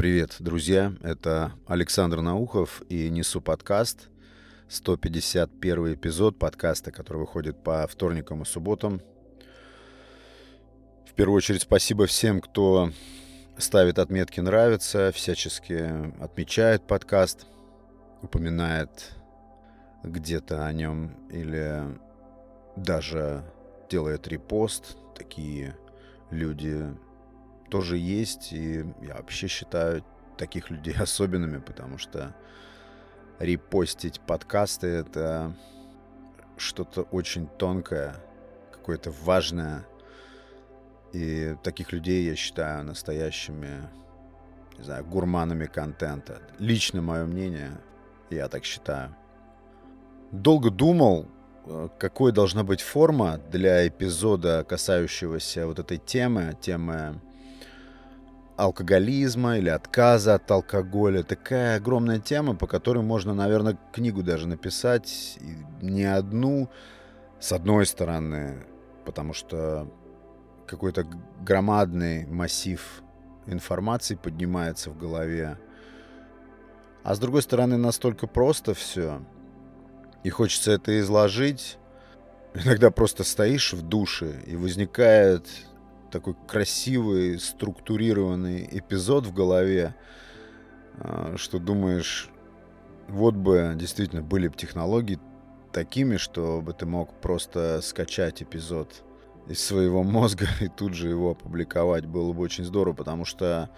Привет, друзья! Это Александр Наухов и несу подкаст. 151 эпизод подкаста, который выходит по вторникам и субботам. В первую очередь спасибо всем, кто ставит отметки «нравится», всячески отмечает подкаст, упоминает где-то о нем или даже делает репост. Такие люди тоже есть, и я вообще считаю таких людей особенными, потому что репостить подкасты — это что-то очень тонкое, какое-то важное. И таких людей я считаю настоящими, не знаю, гурманами контента. Лично мое мнение, я так считаю. Долго думал, э, какой должна быть форма для эпизода, касающегося вот этой темы, темы алкоголизма или отказа от алкоголя. Такая огромная тема, по которой можно, наверное, книгу даже написать. И не одну, с одной стороны, потому что какой-то громадный массив информации поднимается в голове. А с другой стороны, настолько просто все. И хочется это изложить. Иногда просто стоишь в душе, и возникает такой красивый, структурированный эпизод в голове, а, что думаешь, вот бы действительно были бы технологии такими, чтобы ты мог просто скачать эпизод из своего мозга и тут же его опубликовать. Было бы очень здорово, потому что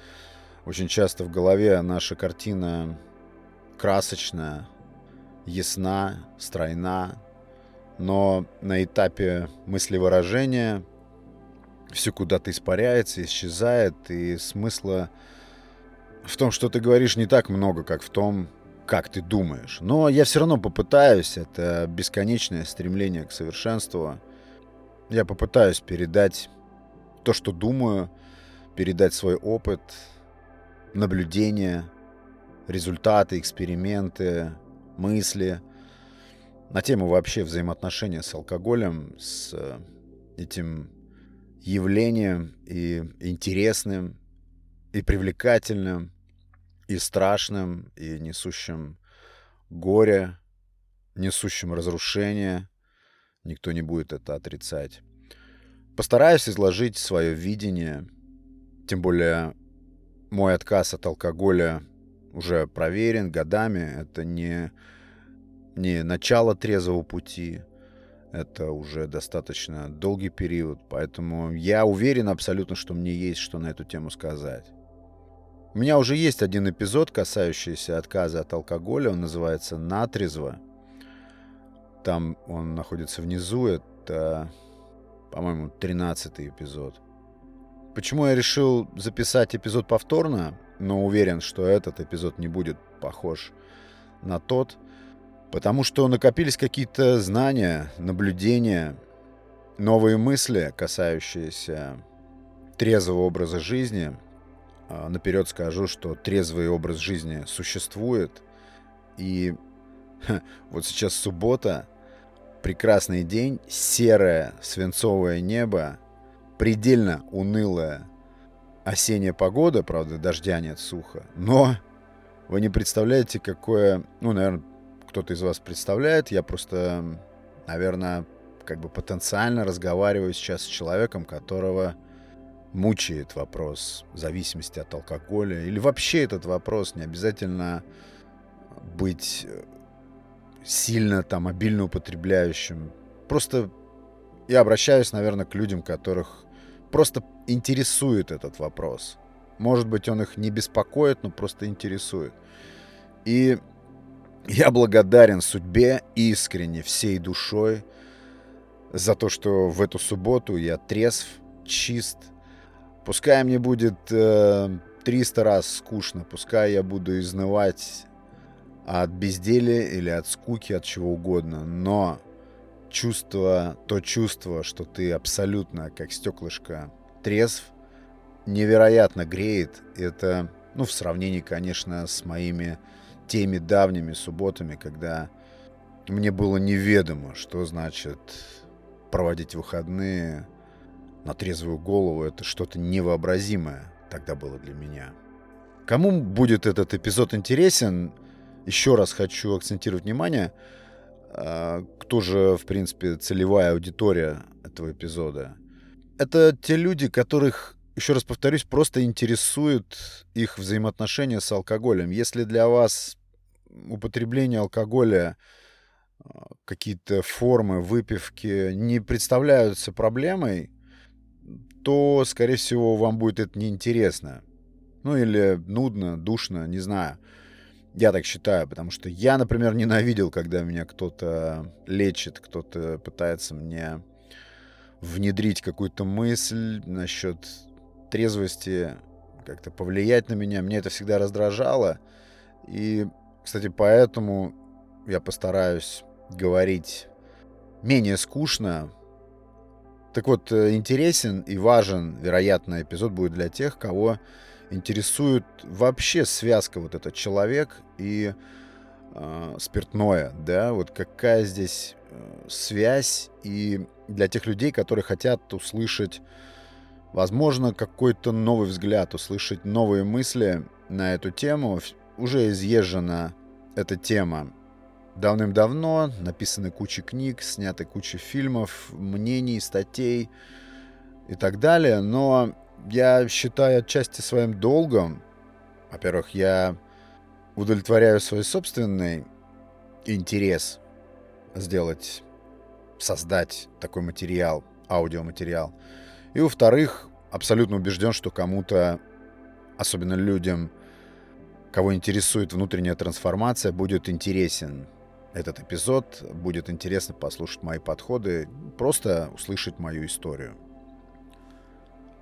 очень часто в голове наша картина красочная, ясна, стройна, но на этапе мыслевыражения все куда-то испаряется, исчезает, и смысла в том, что ты говоришь, не так много, как в том, как ты думаешь. Но я все равно попытаюсь, это бесконечное стремление к совершенству. Я попытаюсь передать то, что думаю, передать свой опыт, наблюдения, результаты, эксперименты, мысли на тему вообще взаимоотношения с алкоголем, с этим явлением и интересным, и привлекательным, и страшным, и несущим горе, несущим разрушение. Никто не будет это отрицать. Постараюсь изложить свое видение, тем более мой отказ от алкоголя уже проверен годами. Это не, не начало трезвого пути, это уже достаточно долгий период, поэтому я уверен абсолютно, что мне есть что на эту тему сказать. У меня уже есть один эпизод, касающийся отказа от алкоголя. Он называется «Натрезво». Там он находится внизу. Это, по-моему, 13 эпизод. Почему я решил записать эпизод повторно, но уверен, что этот эпизод не будет похож на тот, Потому что накопились какие-то знания, наблюдения, новые мысли, касающиеся трезвого образа жизни. А, наперед скажу, что трезвый образ жизни существует. И вот сейчас суббота, прекрасный день, серое свинцовое небо, предельно унылая осенняя погода, правда, дождя нет, сухо, но вы не представляете, какое, ну, наверное, кто-то из вас представляет. Я просто, наверное, как бы потенциально разговариваю сейчас с человеком, которого мучает вопрос зависимости от алкоголя. Или вообще этот вопрос не обязательно быть сильно там обильно употребляющим. Просто я обращаюсь, наверное, к людям, которых просто интересует этот вопрос. Может быть, он их не беспокоит, но просто интересует. И я благодарен судьбе искренне, всей душой за то, что в эту субботу я трезв, чист. Пускай мне будет э, 300 раз скучно, пускай я буду изнывать от безделия или от скуки, от чего угодно, но чувство, то чувство, что ты абсолютно как стеклышко трезв, невероятно греет. Это, ну, в сравнении, конечно, с моими теми давними субботами, когда мне было неведомо, что значит проводить выходные на трезвую голову. Это что-то невообразимое тогда было для меня. Кому будет этот эпизод интересен, еще раз хочу акцентировать внимание, а, кто же, в принципе, целевая аудитория этого эпизода. Это те люди, которых, еще раз повторюсь, просто интересуют их взаимоотношения с алкоголем. Если для вас употребление алкоголя, а, какие-то формы выпивки не представляются проблемой, то, скорее всего, вам будет это неинтересно. Ну или нудно, душно, не знаю. Я так считаю, потому что я, например, ненавидел, когда меня кто-то лечит, кто-то пытается мне внедрить какую-то мысль насчет трезвости, как-то повлиять на меня. Мне это всегда раздражало. И, кстати, поэтому я постараюсь говорить менее скучно. Так вот, э, интересен и важен, вероятно, эпизод будет для тех, кого интересует вообще связка вот этот человек и э, спиртное, да, вот какая здесь э, связь и для тех людей, которые хотят услышать, возможно, какой-то новый взгляд, услышать новые мысли на эту тему. Уже изъезжена эта тема давным-давно, написаны куча книг, сняты куча фильмов, мнений, статей и так далее, но я считаю отчасти своим долгом. Во-первых, я удовлетворяю свой собственный интерес сделать, создать такой материал, аудиоматериал. И во-вторых, абсолютно убежден, что кому-то, особенно людям, кого интересует внутренняя трансформация, будет интересен этот эпизод, будет интересно послушать мои подходы, просто услышать мою историю.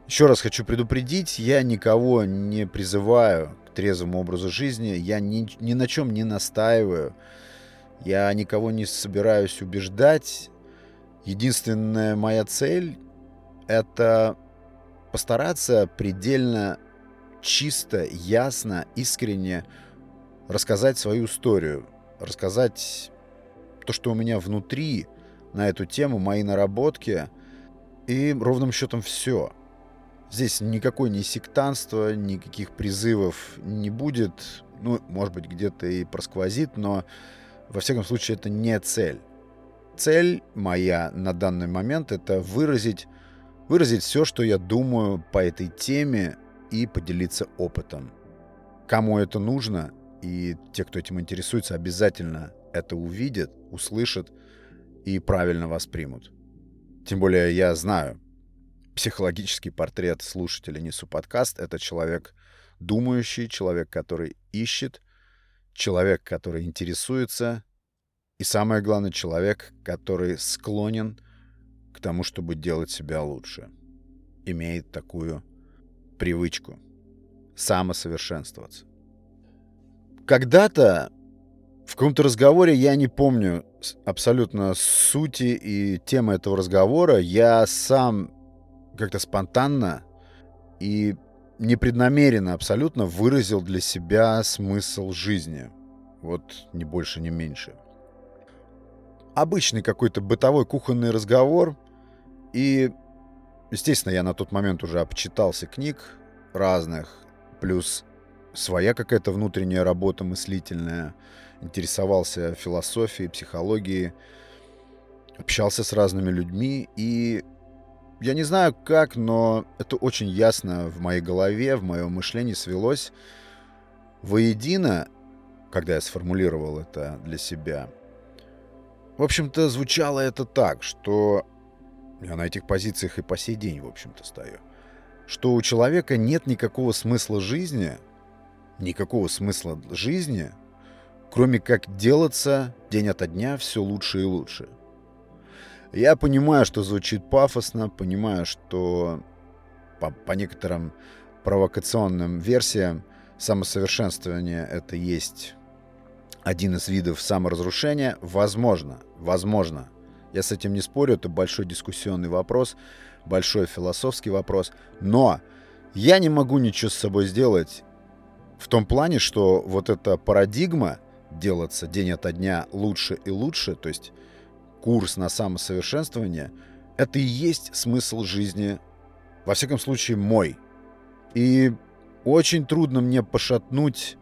Еще раз хочу предупредить, я никого не призываю к трезвому образу жизни, я ни, ни на чем не настаиваю, я никого не собираюсь убеждать. Единственная моя цель — это постараться предельно чисто, ясно, искренне рассказать свою историю, рассказать то, что у меня внутри на эту тему, мои наработки, и ровным счетом все — Здесь никакой не сектанства, никаких призывов не будет. Ну, может быть, где-то и просквозит, но во всяком случае это не цель. Цель моя на данный момент это выразить, выразить все, что я думаю по этой теме и поделиться опытом. Кому это нужно, и те, кто этим интересуется, обязательно это увидят, услышат и правильно воспримут. Тем более я знаю, психологический портрет слушателя Несу подкаст. Это человек думающий, человек, который ищет, человек, который интересуется, и самое главное, человек, который склонен к тому, чтобы делать себя лучше. Имеет такую привычку самосовершенствоваться. Когда-то в каком-то разговоре, я не помню абсолютно сути и темы этого разговора, я сам как-то спонтанно и непреднамеренно абсолютно выразил для себя смысл жизни. Вот ни больше, ни меньше. Обычный какой-то бытовой кухонный разговор. И, естественно, я на тот момент уже обчитался книг разных. Плюс своя какая-то внутренняя работа мыслительная. Интересовался философией, психологией. Общался с разными людьми. И я не знаю как, но это очень ясно в моей голове, в моем мышлении свелось воедино, когда я сформулировал это для себя. В общем-то, звучало это так, что я на этих позициях и по сей день, в общем-то, стою. Что у человека нет никакого смысла жизни, никакого смысла жизни, кроме как делаться день ото дня все лучше и лучше – я понимаю, что звучит пафосно, понимаю, что по, по некоторым провокационным версиям самосовершенствование это есть один из видов саморазрушения. Возможно, возможно. Я с этим не спорю, это большой дискуссионный вопрос, большой философский вопрос. Но я не могу ничего с собой сделать в том плане, что вот эта парадигма делаться день ото дня лучше и лучше, то есть курс на самосовершенствование, это и есть смысл жизни, во всяком случае, мой. И очень трудно мне пошатнуть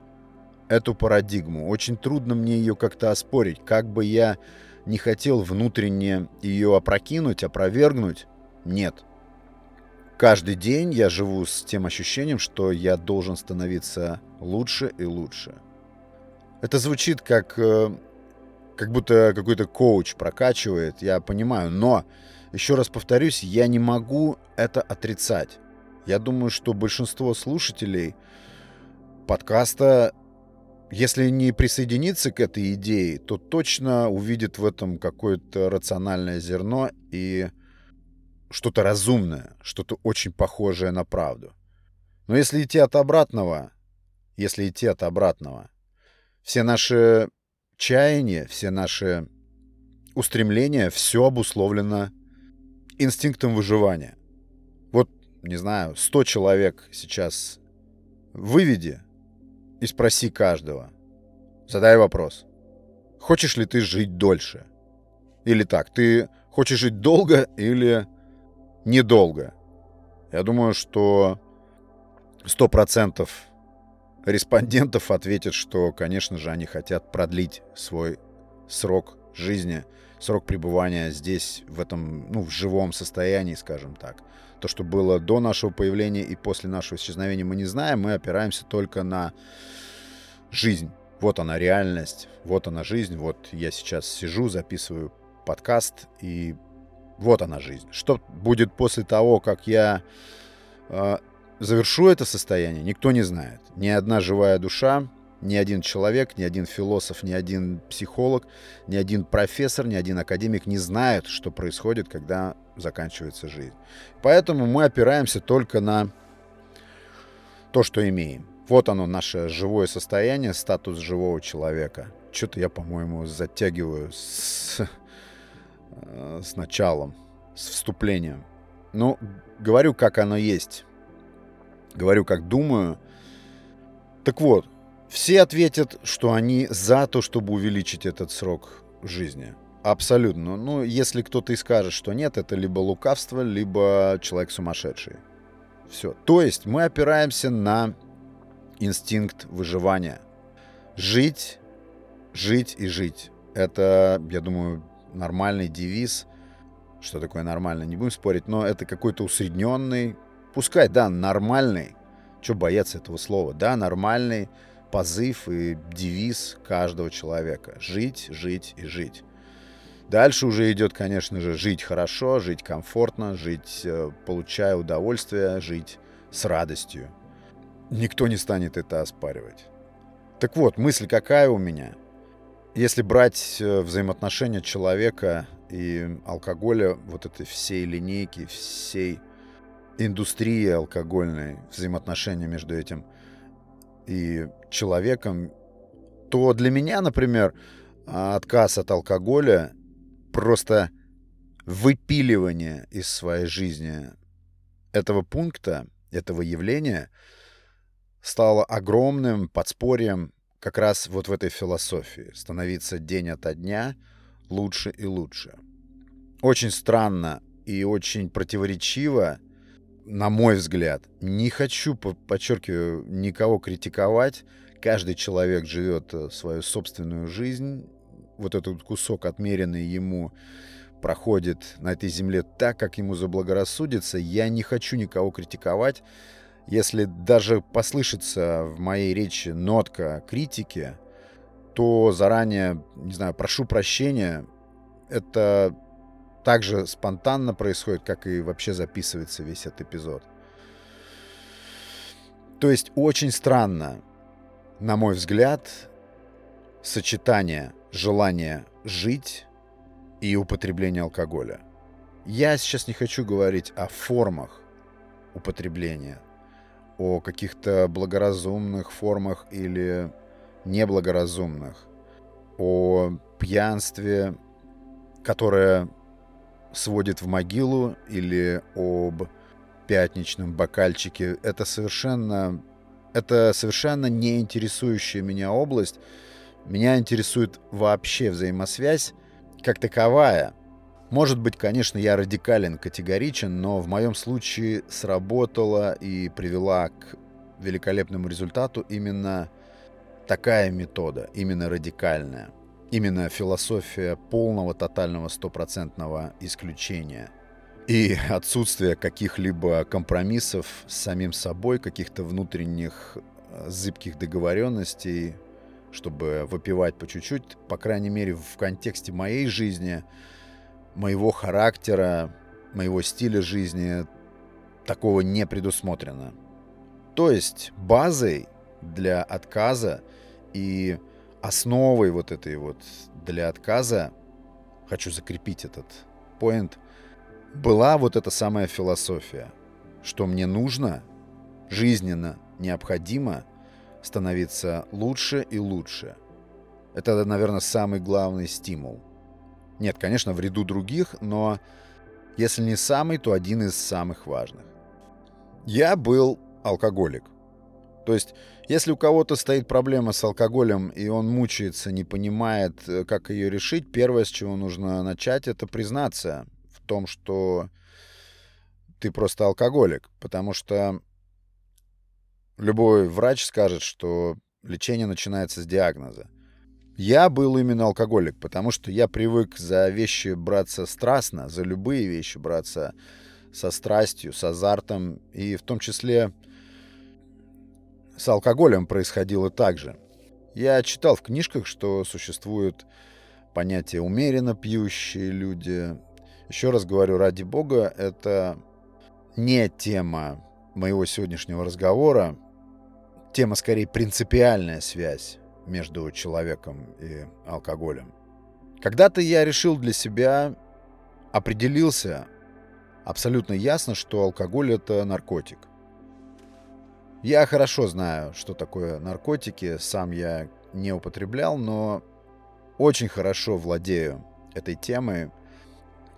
эту парадигму. Очень трудно мне ее как-то оспорить. Как бы я не хотел внутренне ее опрокинуть, опровергнуть, нет. Каждый день я живу с тем ощущением, что я должен становиться лучше и лучше. Это звучит как, э, как будто какой-то коуч прокачивает, я понимаю, но, еще раз повторюсь, я не могу это отрицать. Я думаю, что большинство слушателей подкаста, если не присоединиться к этой идее, то точно увидит в этом какое-то рациональное зерно и что-то разумное, что-то очень похожее на правду. Но если идти от обратного, если идти от обратного, все наши чаяния, все наши устремления, все обусловлено инстинктом выживания. Вот, не знаю, 100 человек сейчас выведи и спроси каждого. Задай вопрос. Хочешь ли ты жить дольше? Или так, ты хочешь жить долго или недолго. Я думаю, что 100% респондентов ответят, что, конечно же, они хотят продлить свой срок жизни, срок пребывания здесь, в этом, ну, в живом состоянии, скажем так. То, что было до нашего появления и после нашего исчезновения, мы не знаем, мы опираемся только на жизнь. Вот она реальность, вот она жизнь, вот я сейчас сижу, записываю подкаст, и вот она жизнь. Что будет после того, как я э, завершу это состояние, никто не знает. Ни одна живая душа, ни один человек, ни один философ, ни один психолог, ни один профессор, ни один академик не знают, что происходит, когда заканчивается жизнь. Поэтому мы опираемся только на то, что имеем. Вот оно, наше живое состояние, статус живого человека. Что-то я, по-моему, затягиваю с Э, с началом, с вступлением. Ну, говорю, как оно есть. Говорю, как думаю. Так вот, все ответят, что они за то, чтобы увеличить этот срок жизни. Абсолютно. Ну, если кто-то и скажет, что нет, это либо лукавство, либо человек сумасшедший. Все. То есть мы опираемся на инстинкт выживания. Жить, жить и жить. Это, я думаю, нормальный девиз. Что такое нормально, не будем спорить, но это какой-то усредненный, пускай, да, нормальный, что бояться этого слова, да, нормальный позыв и девиз каждого человека. Жить, жить и жить. Дальше уже идет, конечно же, жить хорошо, жить комфортно, жить, э, получая удовольствие, жить с радостью. Никто не станет это оспаривать. Так вот, мысль какая у меня – если брать э, взаимоотношения человека и алкоголя, вот этой всей линейки, всей индустрии алкогольной, взаимоотношения между этим и человеком, то для меня, например, отказ от алкоголя просто выпиливание из своей жизни этого пункта, этого явления стало огромным подспорьем как раз вот в этой философии. Становиться день ото дня лучше и лучше. Очень странно и очень противоречиво, на мой взгляд. Не хочу, подчеркиваю, никого критиковать. Каждый человек живет э, свою собственную жизнь. Вот этот кусок, отмеренный ему, проходит на этой земле так, как ему заблагорассудится. Я не хочу никого критиковать. Если даже послышится в моей речи нотка критики, то заранее, не знаю, прошу прощения. Это так же спонтанно происходит, как и вообще записывается весь этот эпизод. То есть очень странно, на мой взгляд, сочетание желания жить и употребления алкоголя. Я сейчас не хочу говорить о формах употребления о каких-то благоразумных формах или неблагоразумных, о пьянстве, которое сводит в могилу, или об пятничном бокальчике. Это совершенно, это совершенно не интересующая меня область. Меня интересует вообще взаимосвязь как таковая – может быть, конечно, я радикален, категоричен, но в моем случае сработала и привела к великолепному результату именно такая метода, именно радикальная, именно философия полного, тотального, стопроцентного исключения и отсутствие каких-либо компромиссов с самим собой, каких-то внутренних э, зыбких договоренностей, чтобы выпивать по чуть-чуть, по крайней мере, в контексте моей жизни, моего характера, моего стиля жизни, такого не предусмотрено. То есть базой для отказа и основой вот этой вот для отказа, хочу закрепить этот поинт, была вот эта самая философия, что мне нужно, жизненно необходимо становиться лучше и лучше. Это, наверное, самый главный стимул. Нет, конечно, в ряду других, но если не самый, то один из самых важных. Я был алкоголик. То есть, если у кого-то стоит проблема с алкоголем, и он мучается, не понимает, э, как ее решить, первое, с чего нужно начать, это признаться в том, что ты просто алкоголик. Потому что любой врач скажет, что лечение начинается с диагноза. Я был именно алкоголик, потому что я привык за вещи браться страстно, за любые вещи браться со страстью, с азартом, и в том числе с алкоголем происходило так же. Я читал в книжках, что существует понятие умеренно пьющие люди. Еще раз говорю, ради бога, это не тема моего сегодняшнего разговора. Тема скорее принципиальная связь между человеком и алкоголем. Когда-то я решил для себя, определился абсолютно ясно, что алкоголь это наркотик. Я хорошо знаю, что такое наркотики, сам я не употреблял, но очень хорошо владею этой темой,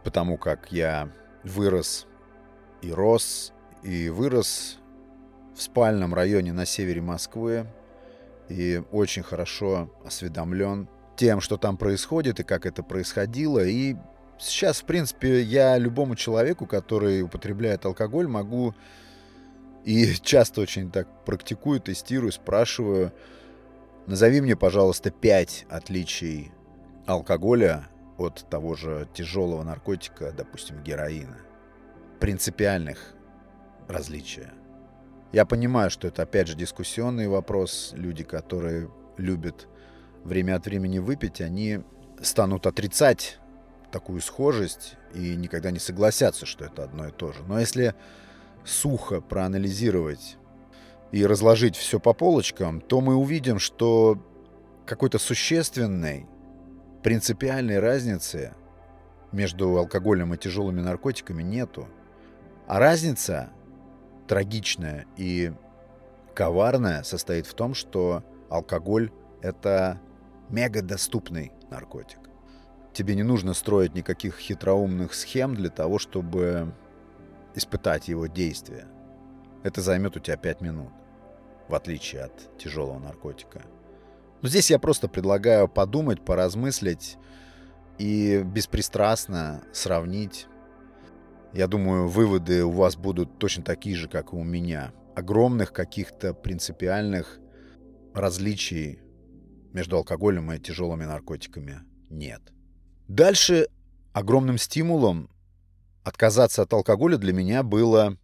потому как я вырос и рос, и вырос в спальном районе на севере Москвы, и очень хорошо осведомлен тем, что там происходит и как это происходило, и сейчас, в принципе, я любому человеку, который употребляет алкоголь, могу и часто очень так практикую, тестирую, спрашиваю, назови мне, пожалуйста, пять отличий алкоголя от того же тяжелого наркотика, допустим, героина. Принципиальных различия. Я понимаю, что это опять же дискуссионный вопрос. Люди, которые любят время от времени выпить, они станут отрицать такую схожесть и никогда не согласятся, что это одно и то же. Но если сухо проанализировать и разложить все по полочкам, то мы увидим, что какой-то существенной, принципиальной разницы между алкоголем и тяжелыми наркотиками нету. А разница трагичная и коварная состоит в том, что алкоголь — это мега доступный наркотик. Тебе не нужно строить никаких хитроумных схем для того, чтобы испытать его действие. Это займет у тебя 5 минут, в отличие от тяжелого наркотика. Но здесь я просто предлагаю подумать, поразмыслить и беспристрастно сравнить. Я думаю, выводы у вас будут точно такие же, как и у меня. Огромных каких-то принципиальных различий между алкоголем и тяжелыми наркотиками нет. Дальше огромным стимулом отказаться от алкоголя для меня было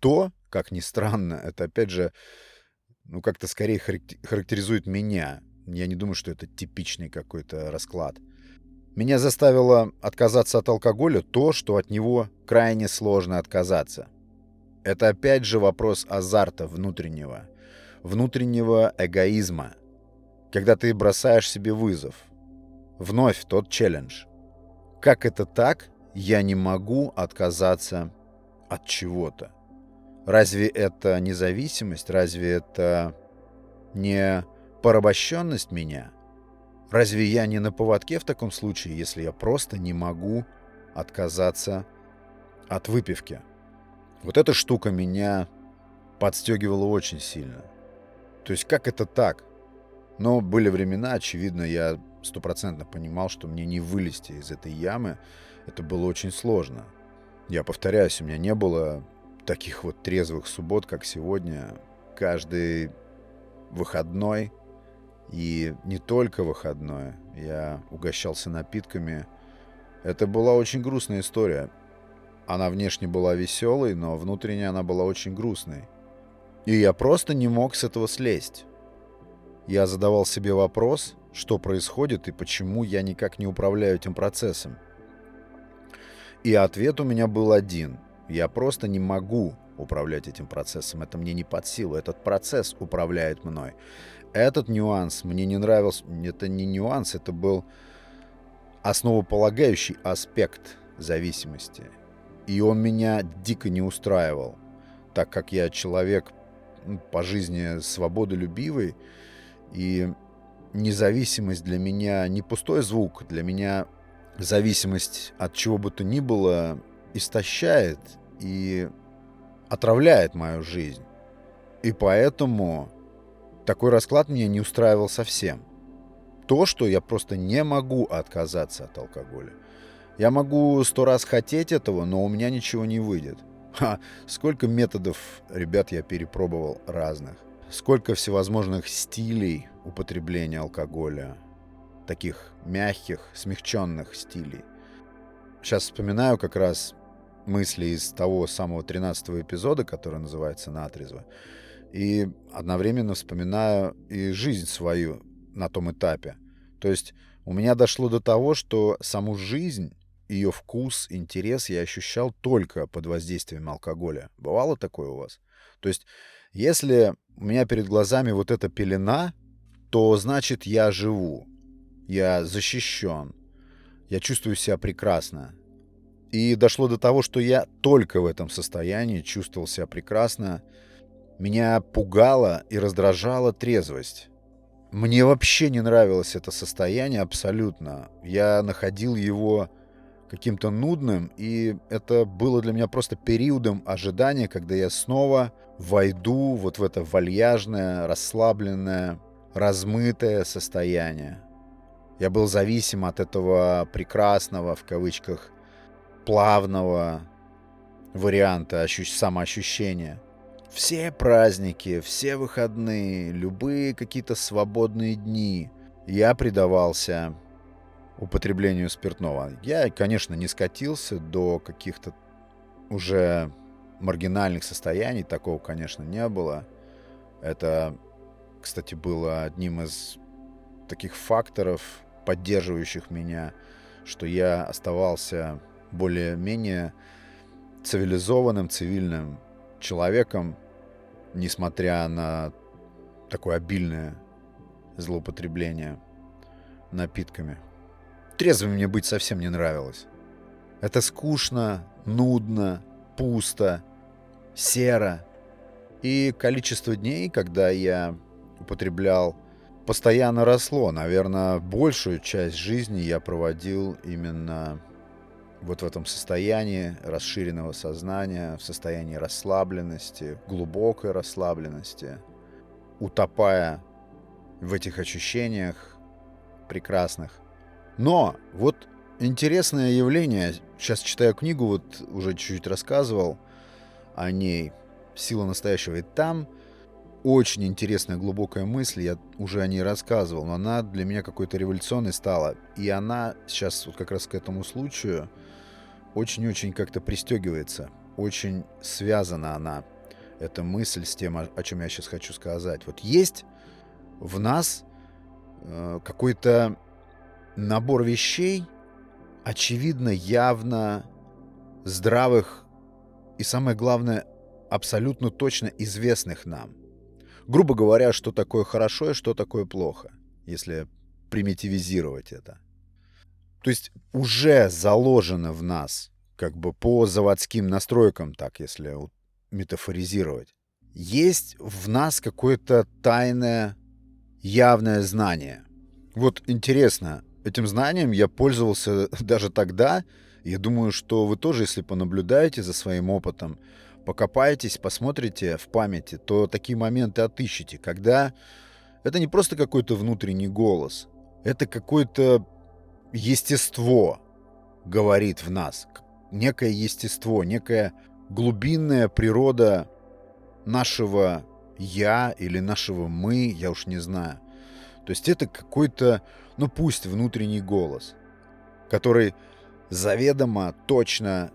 то, как ни странно, это опять же, ну как-то скорее характеризует меня. Я не думаю, что это типичный какой-то расклад. Меня заставило отказаться от алкоголя то, что от него крайне сложно отказаться. Это опять же вопрос азарта внутреннего, внутреннего эгоизма, когда ты бросаешь себе вызов – Вновь тот челлендж. Как это так, я не могу отказаться от чего-то? Разве это независимость? Разве это не порабощенность меня? Разве я не на поводке в таком случае, если я просто не могу отказаться от выпивки? Вот эта штука меня подстегивала очень сильно. То есть как это так? Но были времена, очевидно, я стопроцентно понимал, что мне не вылезти из этой ямы. Это было очень сложно. Я повторяюсь, у меня не было таких вот трезвых суббот, как сегодня. каждый выходной, и не только выходной, я угощался напитками. Это была очень грустная история. Она внешне была веселой, но внутренне она была очень грустной. И я просто не мог с этого слезть. Я задавал себе вопрос, что происходит и почему я никак не управляю этим процессом. И ответ у меня был один. Я просто не могу управлять этим процессом. Это мне не под силу. Этот процесс управляет мной. Этот нюанс мне не нравился. Это не нюанс, это был основополагающий аспект зависимости. И он меня дико не устраивал, так как я человек по жизни свободолюбивый, и независимость для меня не пустой звук, для меня зависимость от чего бы то ни было истощает и отравляет мою жизнь. И поэтому такой расклад меня не устраивал совсем. То, что я просто не могу отказаться от алкоголя. Я могу сто раз хотеть этого, но у меня ничего не выйдет. Ха, сколько методов, ребят, я перепробовал разных. Сколько всевозможных стилей употребления алкоголя. Таких мягких, смягченных стилей. Сейчас вспоминаю как раз мысли из того самого 13 эпизода, который называется «Натрезво». И одновременно вспоминаю и жизнь свою на том этапе. То есть у меня дошло до того, что саму жизнь ее вкус, интерес я ощущал только под воздействием алкоголя. Бывало такое у вас? То есть, если у меня перед глазами вот эта пелена, то значит я живу, я защищен, я чувствую себя прекрасно. И дошло до того, что я только в этом состоянии чувствовал себя прекрасно. Меня пугала и раздражала трезвость. Мне вообще не нравилось это состояние абсолютно. Я находил его каким-то нудным, и это было для меня просто периодом ожидания, когда я снова войду вот в это вальяжное, расслабленное, размытое состояние. Я был зависим от этого прекрасного, в кавычках, плавного варианта самоощущения. Все праздники, все выходные, любые какие-то свободные дни я предавался употреблению спиртного. Я, конечно, не скатился до каких-то уже маргинальных состояний, такого, конечно, не было. Это, кстати, было одним из таких факторов, поддерживающих меня, что я оставался более-менее цивилизованным, цивильным человеком, несмотря на такое обильное злоупотребление напитками трезвым мне быть совсем не нравилось. Это скучно, нудно, пусто, серо. И количество дней, когда я употреблял, постоянно росло. Наверное, большую часть жизни я проводил именно вот в этом состоянии расширенного сознания, в состоянии расслабленности, глубокой расслабленности, утопая в этих ощущениях прекрасных. Но вот интересное явление, сейчас читаю книгу, вот уже чуть-чуть рассказывал о ней, «Сила настоящего», и там очень интересная глубокая мысль, я уже о ней рассказывал, но она для меня какой-то революционной стала. И она сейчас вот как раз к этому случаю очень-очень как-то пристегивается, очень связана она, эта мысль с тем, о, чем я сейчас хочу сказать. Вот есть в нас э, какой-то набор вещей, очевидно, явно здравых и, самое главное, абсолютно точно известных нам. Грубо говоря, что такое хорошо и что такое плохо, если примитивизировать это. То есть уже заложено в нас, как бы по заводским настройкам, так если метафоризировать, есть в нас какое-то тайное, явное знание. Вот интересно, Этим знанием я пользовался даже тогда. Я думаю, что вы тоже, если понаблюдаете за своим опытом, покопаетесь, посмотрите в памяти, то такие моменты отыщете, когда это не просто какой-то внутренний голос, это какое-то естество говорит в нас, некое естество, некая глубинная природа нашего я или нашего мы, я уж не знаю. То есть это какой-то, ну пусть внутренний голос, который заведомо, точно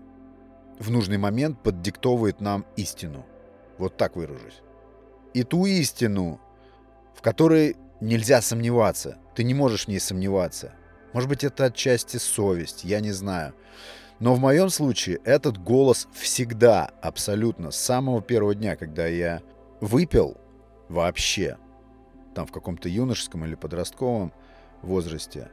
в нужный момент поддиктовывает нам истину. Вот так выражусь. И ту истину, в которой нельзя сомневаться. Ты не можешь в ней сомневаться. Может быть, это отчасти совесть, я не знаю. Но в моем случае этот голос всегда, абсолютно, с самого первого дня, когда я выпил вообще, там в каком-то юношеском или подростковом возрасте,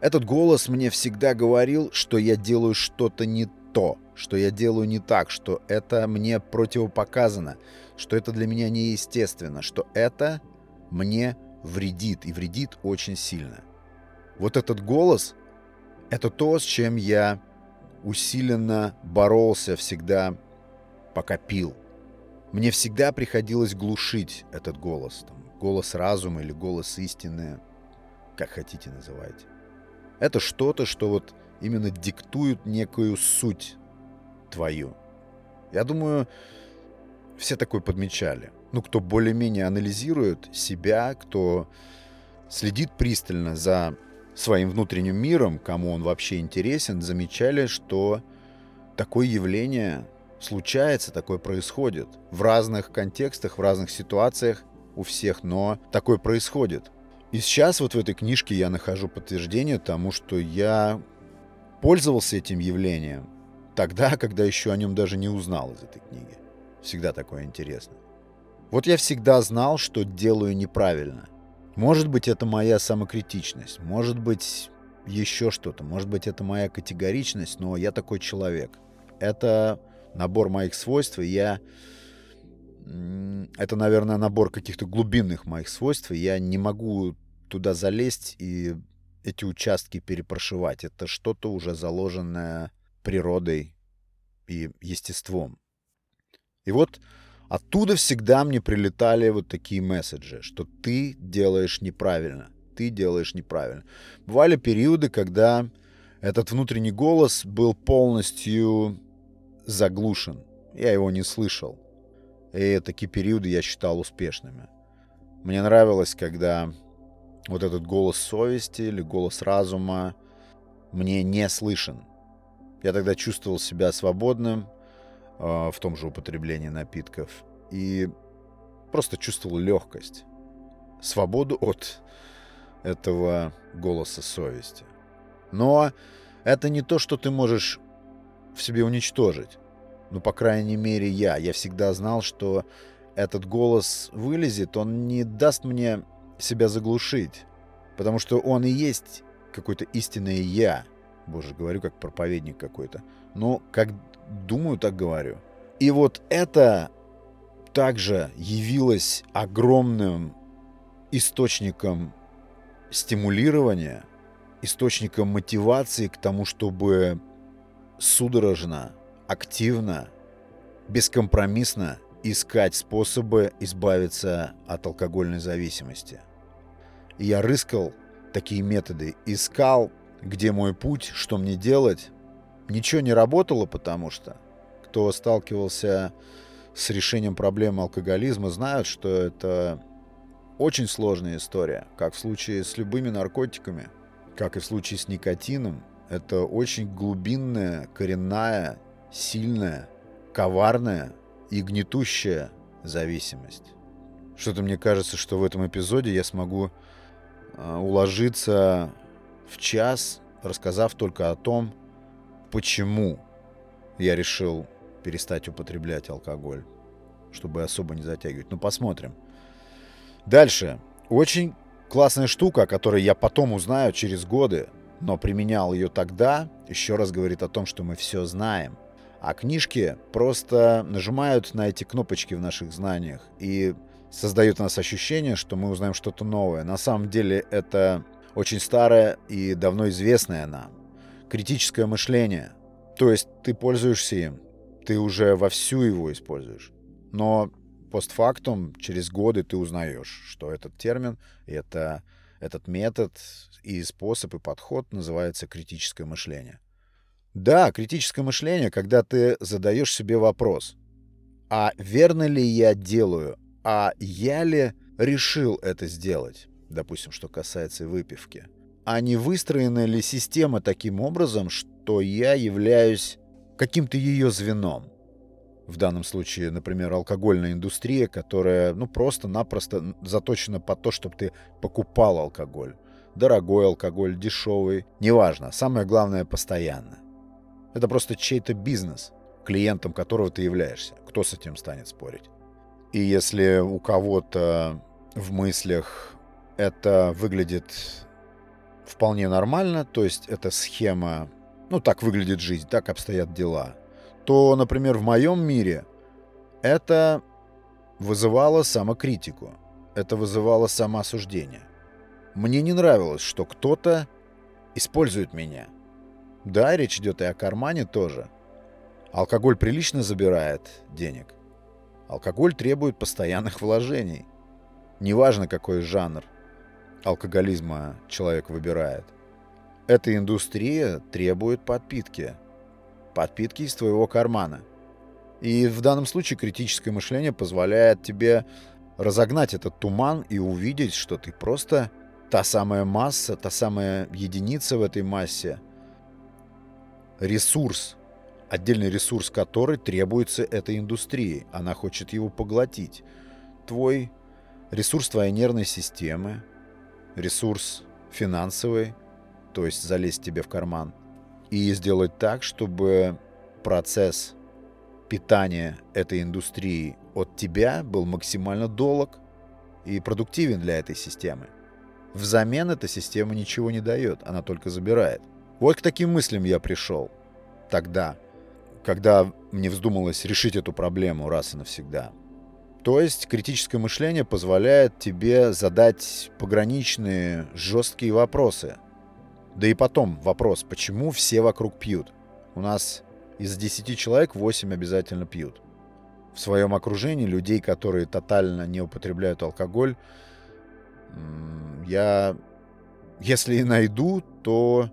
этот голос мне всегда говорил, что я делаю что-то не то, что я делаю не так, что это мне противопоказано, что это для меня неестественно, что это мне вредит и вредит очень сильно. Вот этот голос — это то, с чем я усиленно боролся всегда, пока пил. Мне всегда приходилось глушить этот голос. Там, голос разума или голос истины, как хотите называйте. Это что-то, что вот именно диктует некую суть твою. Я думаю, все такое подмечали. Ну, кто более-менее анализирует себя, кто следит пристально за своим внутренним миром, кому он вообще интересен, замечали, что такое явление случается, такое происходит. В разных контекстах, в разных ситуациях у всех, но такое происходит. И сейчас вот в этой книжке я нахожу подтверждение тому, что я пользовался этим явлением тогда, когда еще о нем даже не узнал из этой книги. Всегда такое интересно. Вот я всегда знал, что делаю неправильно. Может быть, это моя самокритичность, может быть, еще что-то, может быть, это моя категоричность, но я такой человек. Это набор моих свойств, и я... Это, наверное, набор каких-то глубинных моих свойств, и я не могу туда залезть и эти участки перепрошивать. Это что-то уже заложенное природой и естеством. И вот Оттуда всегда мне прилетали вот такие месседжи, что ты делаешь неправильно, ты делаешь неправильно. Бывали периоды, когда этот внутренний голос был полностью заглушен. Я его не слышал. И такие периоды я считал успешными. Мне нравилось, когда вот этот голос совести или голос разума мне не слышен. Я тогда чувствовал себя свободным, а, в том же употреблении напитков. И просто чувствовал легкость, свободу от этого голоса совести. Но это не то, что ты можешь в себе уничтожить. Ну, по крайней мере, я. Я всегда знал, что этот голос вылезет, он не даст мне себя заглушить. Потому что он и есть какое-то истинное «я». Боже, говорю как проповедник какой-то. Но как думаю, так говорю. И вот это также явилось огромным источником стимулирования, источником мотивации к тому, чтобы судорожно, активно, бескомпромиссно искать способы избавиться от алкогольной зависимости. И я рыскал такие методы, искал, где мой путь, что мне делать, Ничего не работало, потому что кто сталкивался с решением проблемы алкоголизма, знают, что это очень сложная история, как в случае с любыми наркотиками, как и в случае с никотином. Это очень глубинная, коренная, сильная, коварная и гнетущая зависимость. Что-то мне кажется, что в этом эпизоде я смогу а, уложиться в час, рассказав только о том, почему я решил перестать употреблять алкоголь, чтобы особо не затягивать. Ну, посмотрим. Дальше. Очень классная штука, о которой я потом узнаю через годы, но применял ее тогда, еще раз говорит о том, что мы все знаем. А книжки просто нажимают на эти кнопочки в наших знаниях и создают у нас ощущение, что мы узнаем что-то новое. На самом деле это очень старое и давно известное нам критическое мышление. То есть ты пользуешься им, ты уже вовсю его используешь. Но постфактум, через годы ты узнаешь, что этот термин, это, этот метод и способ, и подход называется критическое мышление. Да, критическое мышление, когда ты задаешь себе вопрос, а верно ли я делаю а я ли решил это сделать, допустим, что касается выпивки, а не выстроена ли система таким образом, что я являюсь каким-то ее звеном. В данном случае, например, алкогольная индустрия, которая ну, просто-напросто заточена по то, чтобы ты покупал алкоголь. Дорогой алкоголь, дешевый, неважно. Самое главное, постоянно. Это просто чей-то бизнес, клиентом которого ты являешься. Кто с этим станет спорить? И если у кого-то в мыслях это выглядит вполне нормально, то есть эта схема, ну так выглядит жизнь, так обстоят дела, то, например, в моем мире это вызывало самокритику, это вызывало самоосуждение. Мне не нравилось, что кто-то использует меня. Да, речь идет и о кармане тоже. Алкоголь прилично забирает денег. Алкоголь требует постоянных вложений. Неважно, какой жанр алкоголизма человек выбирает. Эта индустрия требует подпитки. Подпитки из твоего кармана. И в данном случае критическое мышление позволяет тебе разогнать этот туман и увидеть, что ты просто та самая масса, та самая единица в этой массе. Ресурс, отдельный ресурс который требуется этой индустрии. Она хочет его поглотить. Твой ресурс твоей нервной системы, ресурс финансовый, то есть залезть тебе в карман, и сделать так, чтобы процесс питания этой индустрии от тебя был максимально долг и продуктивен для этой системы. Взамен эта система ничего не дает, она только забирает. Вот к таким мыслям я пришел тогда, когда мне вздумалось решить эту проблему раз и навсегда – то есть критическое мышление позволяет тебе задать пограничные, жесткие вопросы. Да и потом вопрос, почему все вокруг пьют? У нас из 10 человек 8 обязательно пьют. В своем окружении людей, которые тотально не употребляют алкоголь, я, если и найду, то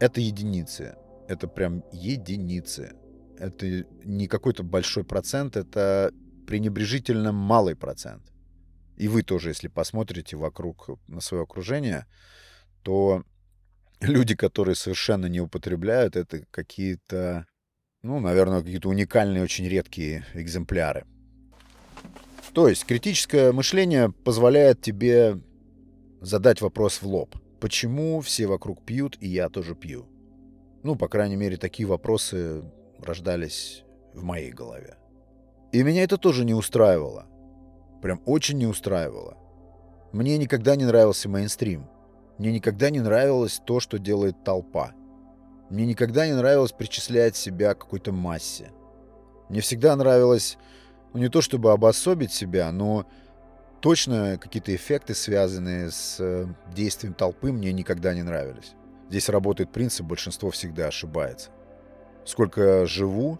это единицы. Это прям единицы. Это не какой-то большой процент, это пренебрежительно малый процент. И вы тоже, если посмотрите вокруг на свое окружение, то люди, которые совершенно не употребляют, это какие-то, ну, наверное, какие-то уникальные, очень редкие экземпляры. То есть критическое мышление позволяет тебе задать вопрос в лоб. Почему все вокруг пьют, и я тоже пью? Ну, по крайней мере, такие вопросы рождались в моей голове. И меня это тоже не устраивало. Прям очень не устраивало. Мне никогда не нравился мейнстрим. Мне никогда не нравилось то, что делает толпа. Мне никогда не нравилось причислять себя к какой-то массе. Мне всегда нравилось, ну не то чтобы обособить себя, но точно какие-то эффекты, связанные с э, действием толпы, мне никогда не нравились. Здесь работает принцип «большинство всегда ошибается». Сколько живу,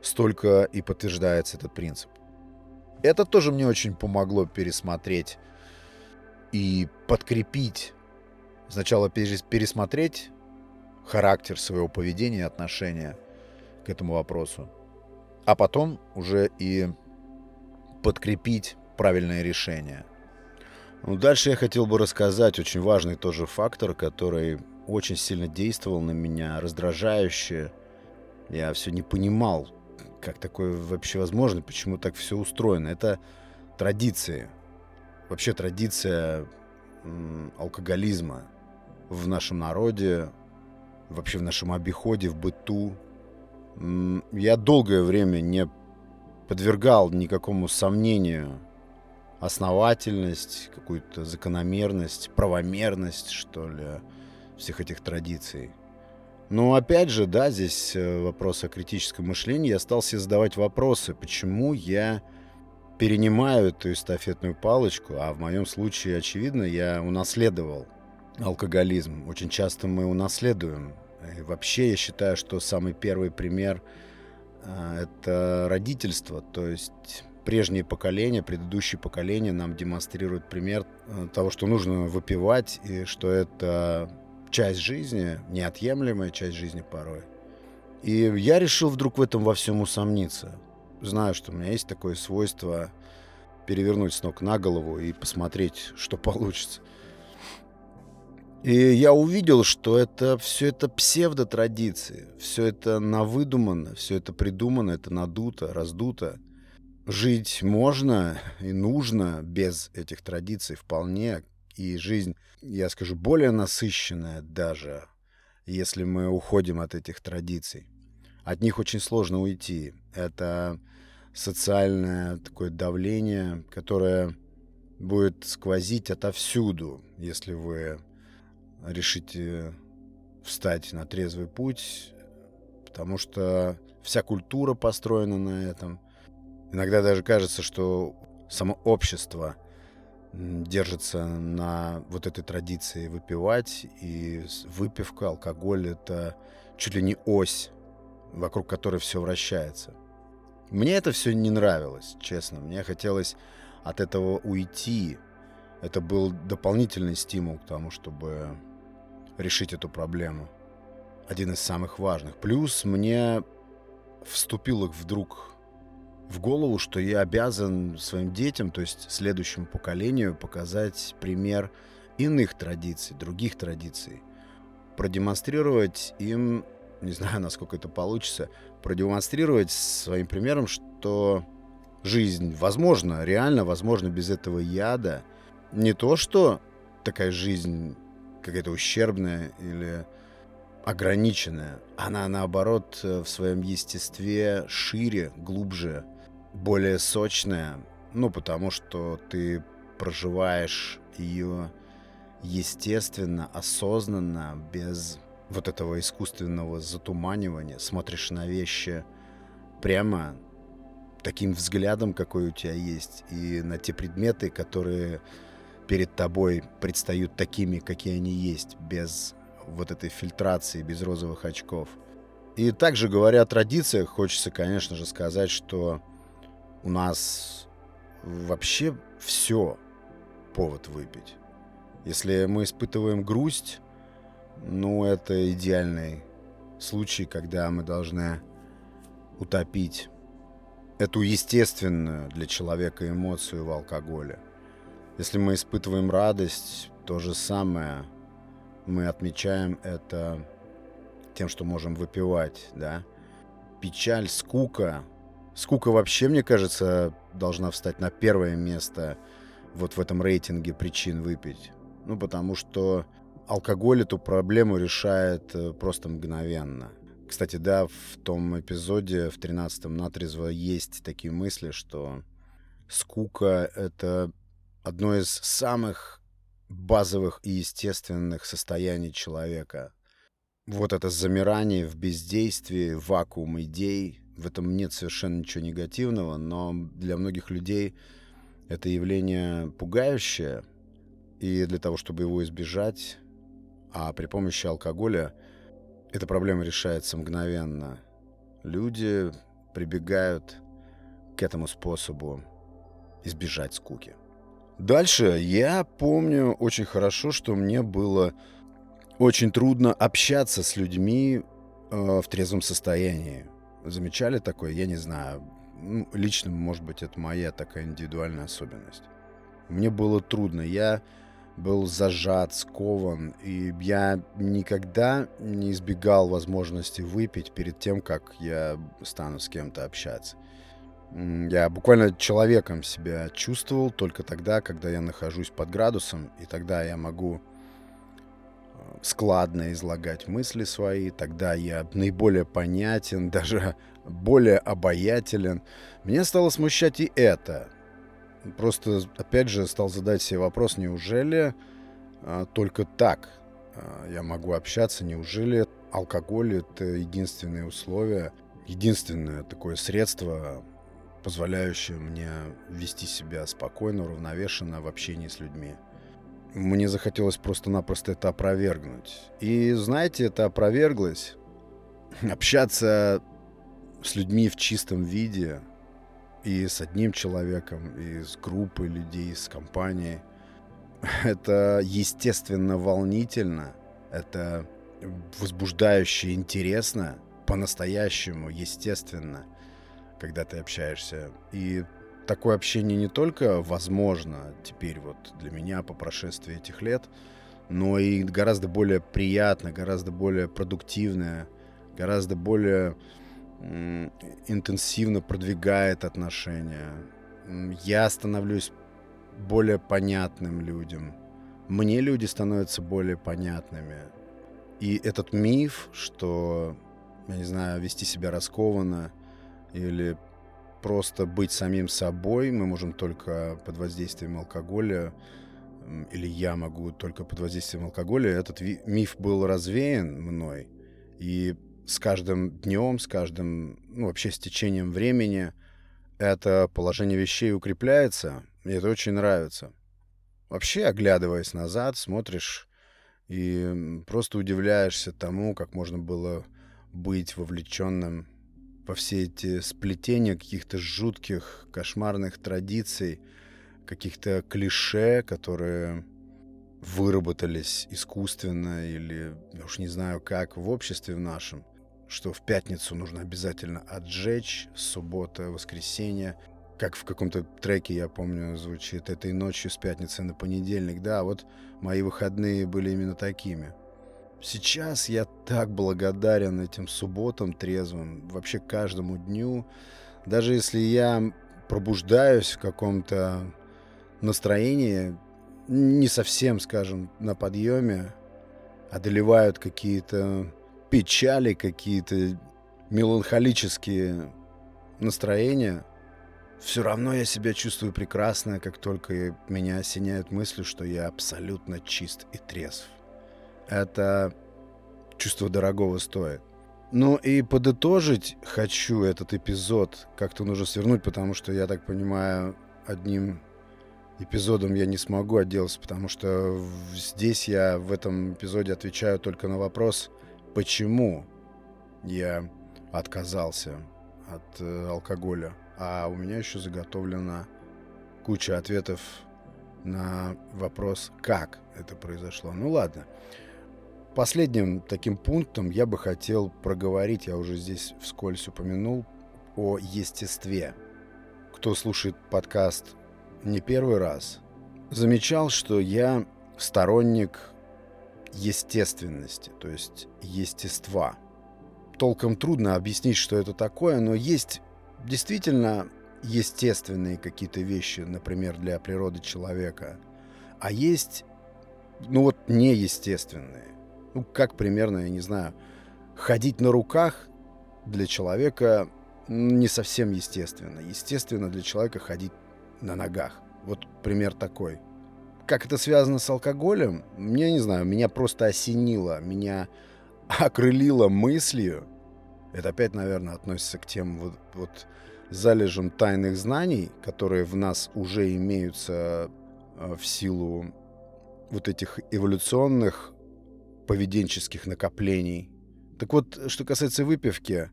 столько и подтверждается этот принцип. Это тоже мне очень помогло пересмотреть и подкрепить, сначала пересмотреть характер своего поведения и отношения к этому вопросу, а потом уже и подкрепить правильное решение. Ну, дальше я хотел бы рассказать очень важный тоже фактор, который очень сильно действовал на меня, раздражающе. Я все не понимал, как такое вообще возможно, почему так все устроено. Это традиции. Вообще традиция алкоголизма в нашем народе, вообще в нашем обиходе, в быту. Я долгое время не подвергал никакому сомнению основательность, какую-то закономерность, правомерность, что ли, всех этих традиций. Но опять же, да, здесь э, вопрос о критическом мышлении. Я стал себе задавать вопросы, почему я перенимаю эту эстафетную палочку, а в моем случае, очевидно, я унаследовал алкоголизм. Очень часто мы унаследуем. И вообще я считаю, что самый первый пример э, это родительство, то есть прежние поколения, предыдущие поколения нам демонстрируют пример э, того, что нужно выпивать, и что это часть жизни, неотъемлемая часть жизни порой. И я решил вдруг в этом во всем усомниться. Знаю, что у меня есть такое свойство перевернуть с ног на голову и посмотреть, что получится. И я увидел, что это все это псевдотрадиции, все это навыдумано, все это придумано, это надуто, раздуто. Жить можно и нужно без этих традиций вполне, и жизнь, я скажу, более насыщенная даже, если мы уходим от этих традиций. От них очень сложно уйти. Это социальное такое давление, которое будет сквозить отовсюду, если вы решите встать на трезвый путь, потому что вся культура построена на этом. Иногда даже кажется, что само общество держится на вот этой традиции выпивать, и выпивка, алкоголь — это чуть ли не ось, вокруг которой все вращается. Мне это все не нравилось, честно. Мне хотелось от этого уйти. Это был дополнительный стимул к тому, чтобы решить эту проблему. Один из самых важных. Плюс мне вступило вдруг в голову, что я обязан своим детям, то есть следующему поколению, показать пример иных традиций, других традиций. Продемонстрировать им, не знаю, насколько это получится, продемонстрировать своим примером, что жизнь возможно, реально возможно без этого яда. Не то, что такая жизнь какая-то ущербная или ограниченная. Она, наоборот, в своем естестве шире, глубже, более сочная. Ну, потому что ты проживаешь ее естественно, осознанно, без вот этого искусственного затуманивания, смотришь на вещи прямо таким взглядом, какой у тебя есть, и на те предметы, которые перед тобой предстают такими, какие они есть, без вот этой фильтрации, без розовых очков. И также говоря о традициях, хочется, конечно же, сказать, что у нас вообще все повод выпить. Если мы испытываем грусть, ну, это идеальный случай, когда мы должны утопить эту естественную для человека эмоцию в алкоголе – если мы испытываем радость, то же самое мы отмечаем это тем, что можем выпивать, да. Печаль, скука. Скука вообще, мне кажется, должна встать на первое место вот в этом рейтинге причин выпить. Ну, потому что алкоголь эту проблему решает э, просто мгновенно. Кстати, да, в том эпизоде, в 13-м натрезво, есть такие мысли, что скука — это одно из самых базовых и естественных состояний человека. Вот это замирание в бездействии, вакуум идей, в этом нет совершенно ничего негативного, но для многих людей это явление пугающее, и для того, чтобы его избежать, а при помощи алкоголя эта проблема решается мгновенно. Люди прибегают к этому способу избежать скуки. Дальше я помню очень хорошо, что мне было очень трудно общаться с людьми э, в трезвом состоянии. Замечали такое? Я не знаю. Ну, лично, может быть, это моя такая индивидуальная особенность. Мне было трудно. Я был зажат, скован, и я никогда не избегал возможности выпить перед тем, как я стану с кем-то общаться. Я буквально человеком себя чувствовал только тогда, когда я нахожусь под градусом, и тогда я могу складно излагать мысли свои, тогда я наиболее понятен, даже более обаятелен. Меня стало смущать и это. Просто, опять же, стал задать себе вопрос, неужели а, только так а, я могу общаться, неужели алкоголь это единственное условие, единственное такое средство позволяющее мне вести себя спокойно, уравновешенно в общении с людьми. Мне захотелось просто-напросто это опровергнуть. И знаете, это опроверглось. Общаться с людьми в чистом виде и с одним человеком, и с группой людей, с компанией. Это естественно волнительно, это возбуждающе интересно, по-настоящему естественно когда ты общаешься. И такое общение не только возможно теперь вот для меня по прошествии этих лет, но и гораздо более приятно, гораздо более продуктивное, гораздо более интенсивно продвигает отношения. Я становлюсь более понятным людям. Мне люди становятся более понятными. И этот миф, что, я не знаю, вести себя раскованно или просто быть самим собой мы можем только под воздействием алкоголя, или я могу только под воздействием алкоголя, этот миф был развеян мной. И с каждым днем, с каждым, ну, вообще с течением времени это положение вещей укрепляется. Мне это очень нравится. Вообще, оглядываясь назад, смотришь и просто удивляешься тому, как можно было быть вовлеченным во все эти сплетения каких-то жутких, кошмарных традиций, каких-то клише, которые выработались искусственно или, я уж не знаю как, в обществе в нашем, что в пятницу нужно обязательно отжечь, суббота, воскресенье, как в каком-то треке, я помню, звучит «этой ночью с пятницы на понедельник». Да, вот мои выходные были именно такими. Сейчас я так благодарен этим субботам трезвым, вообще каждому дню. Даже если я пробуждаюсь в каком-то настроении, не совсем, скажем, на подъеме, одолевают какие-то печали, какие-то меланхолические настроения, все равно я себя чувствую прекрасно, как только меня осеняют мысли, что я абсолютно чист и трезв. Это чувство дорогого стоит. Ну и подытожить хочу этот эпизод. Как-то нужно свернуть, потому что, я так понимаю, одним эпизодом я не смогу отделаться, потому что здесь я в этом эпизоде отвечаю только на вопрос, почему я отказался от э, алкоголя. А у меня еще заготовлена куча ответов на вопрос, как это произошло. Ну ладно. Последним таким пунктом я бы хотел проговорить, я уже здесь вскользь упомянул, о естестве. Кто слушает подкаст не первый раз, замечал, что я сторонник естественности, то есть естества. Толком трудно объяснить, что это такое, но есть действительно естественные какие-то вещи, например, для природы человека, а есть, ну вот, неестественные. Ну, как примерно, я не знаю, ходить на руках для человека не совсем естественно. Естественно для человека ходить на ногах. Вот пример такой. Как это связано с алкоголем? Я не знаю, меня просто осенило, меня окрылило мыслью. Это опять, наверное, относится к тем вот, вот залежам тайных знаний, которые в нас уже имеются э, в силу вот этих эволюционных поведенческих накоплений. Так вот, что касается выпивки,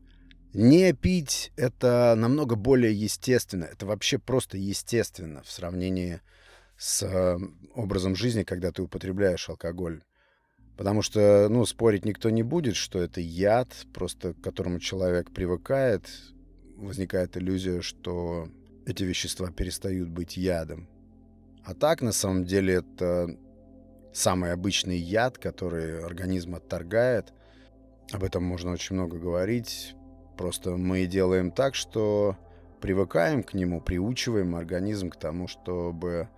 не пить — это намного более естественно. Это вообще просто естественно в сравнении с э, образом жизни, когда ты употребляешь алкоголь. Потому что, ну, спорить никто не будет, что это яд, просто к которому человек привыкает. Возникает иллюзия, что эти вещества перестают быть ядом. А так, на самом деле, это самый обычный яд, который организм отторгает. Об этом можно очень много говорить. Просто мы делаем так, что привыкаем к нему, приучиваем организм к тому, чтобы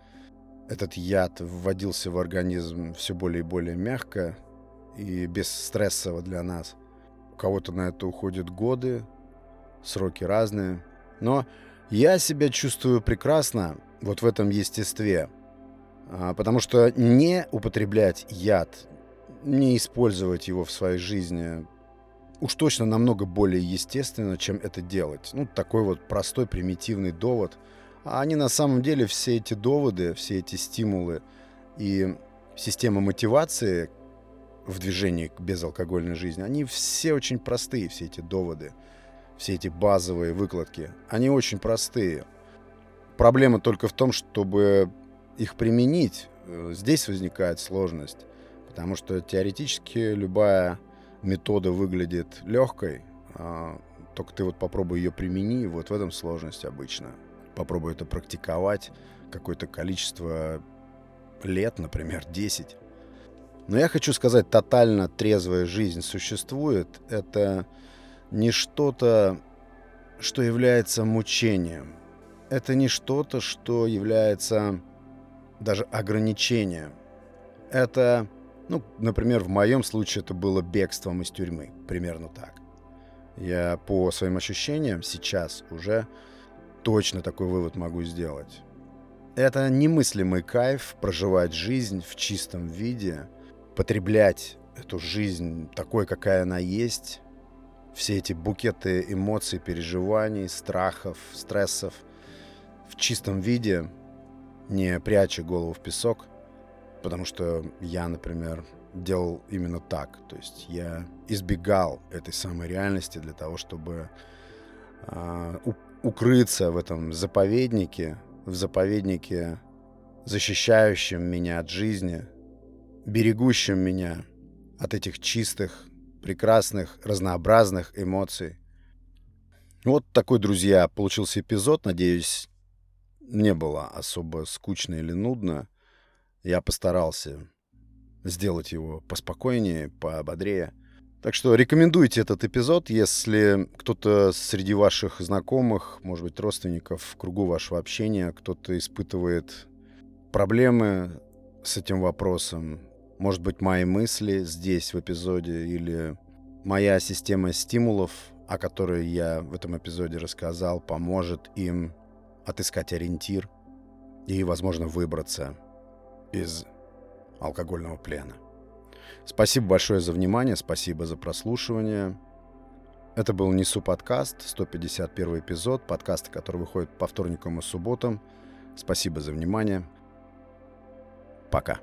этот яд вводился в организм все более и более мягко и без стрессово для нас. У кого-то на это уходят годы, сроки разные. Но я себя чувствую прекрасно вот в этом естестве. А, потому что не употреблять яд, не использовать его в своей жизни уж точно намного более естественно, чем это делать. Ну, такой вот простой, примитивный довод. А они на самом деле, все эти доводы, все эти стимулы и система мотивации в движении к безалкогольной жизни, они все очень простые, все эти доводы, все эти базовые выкладки. Они очень простые. Проблема только в том, чтобы их применить. Э, здесь возникает сложность, потому что теоретически любая метода выглядит легкой, а, только ты вот попробуй ее примени, вот в этом сложность обычно. попробую это практиковать какое-то количество лет, например, 10. Но я хочу сказать, тотально трезвая жизнь существует. Это не что-то, что является мучением. Это не что-то, что является даже ограничением. Это, ну, например, в моем случае это было бегством из тюрьмы. Примерно так. Я по своим ощущениям сейчас уже точно такой вывод могу сделать. Это немыслимый кайф проживать жизнь в чистом виде, потреблять эту жизнь такой, какая она есть, все эти букеты эмоций, переживаний, страхов, стрессов в чистом виде, не пряча голову в песок, потому что я, например, делал именно так. То есть я избегал этой самой реальности для того, чтобы э, укрыться в этом заповеднике, в заповеднике, защищающем меня от жизни, берегущем меня от этих чистых, прекрасных, разнообразных эмоций. Вот такой, друзья, получился эпизод. Надеюсь, не было особо скучно или нудно. Я постарался сделать его поспокойнее, поободрее. Так что рекомендуйте этот эпизод, если кто-то среди ваших знакомых, может быть, родственников, в кругу вашего общения, кто-то испытывает проблемы с этим вопросом. Может быть, мои мысли здесь, в эпизоде, или моя система стимулов, о которой я в этом эпизоде рассказал, поможет им отыскать ориентир и, возможно, выбраться из алкогольного плена. Спасибо большое за внимание, спасибо за прослушивание. Это был Несу подкаст, 151 эпизод, подкаста, который выходит по вторникам и субботам. Спасибо за внимание. Пока.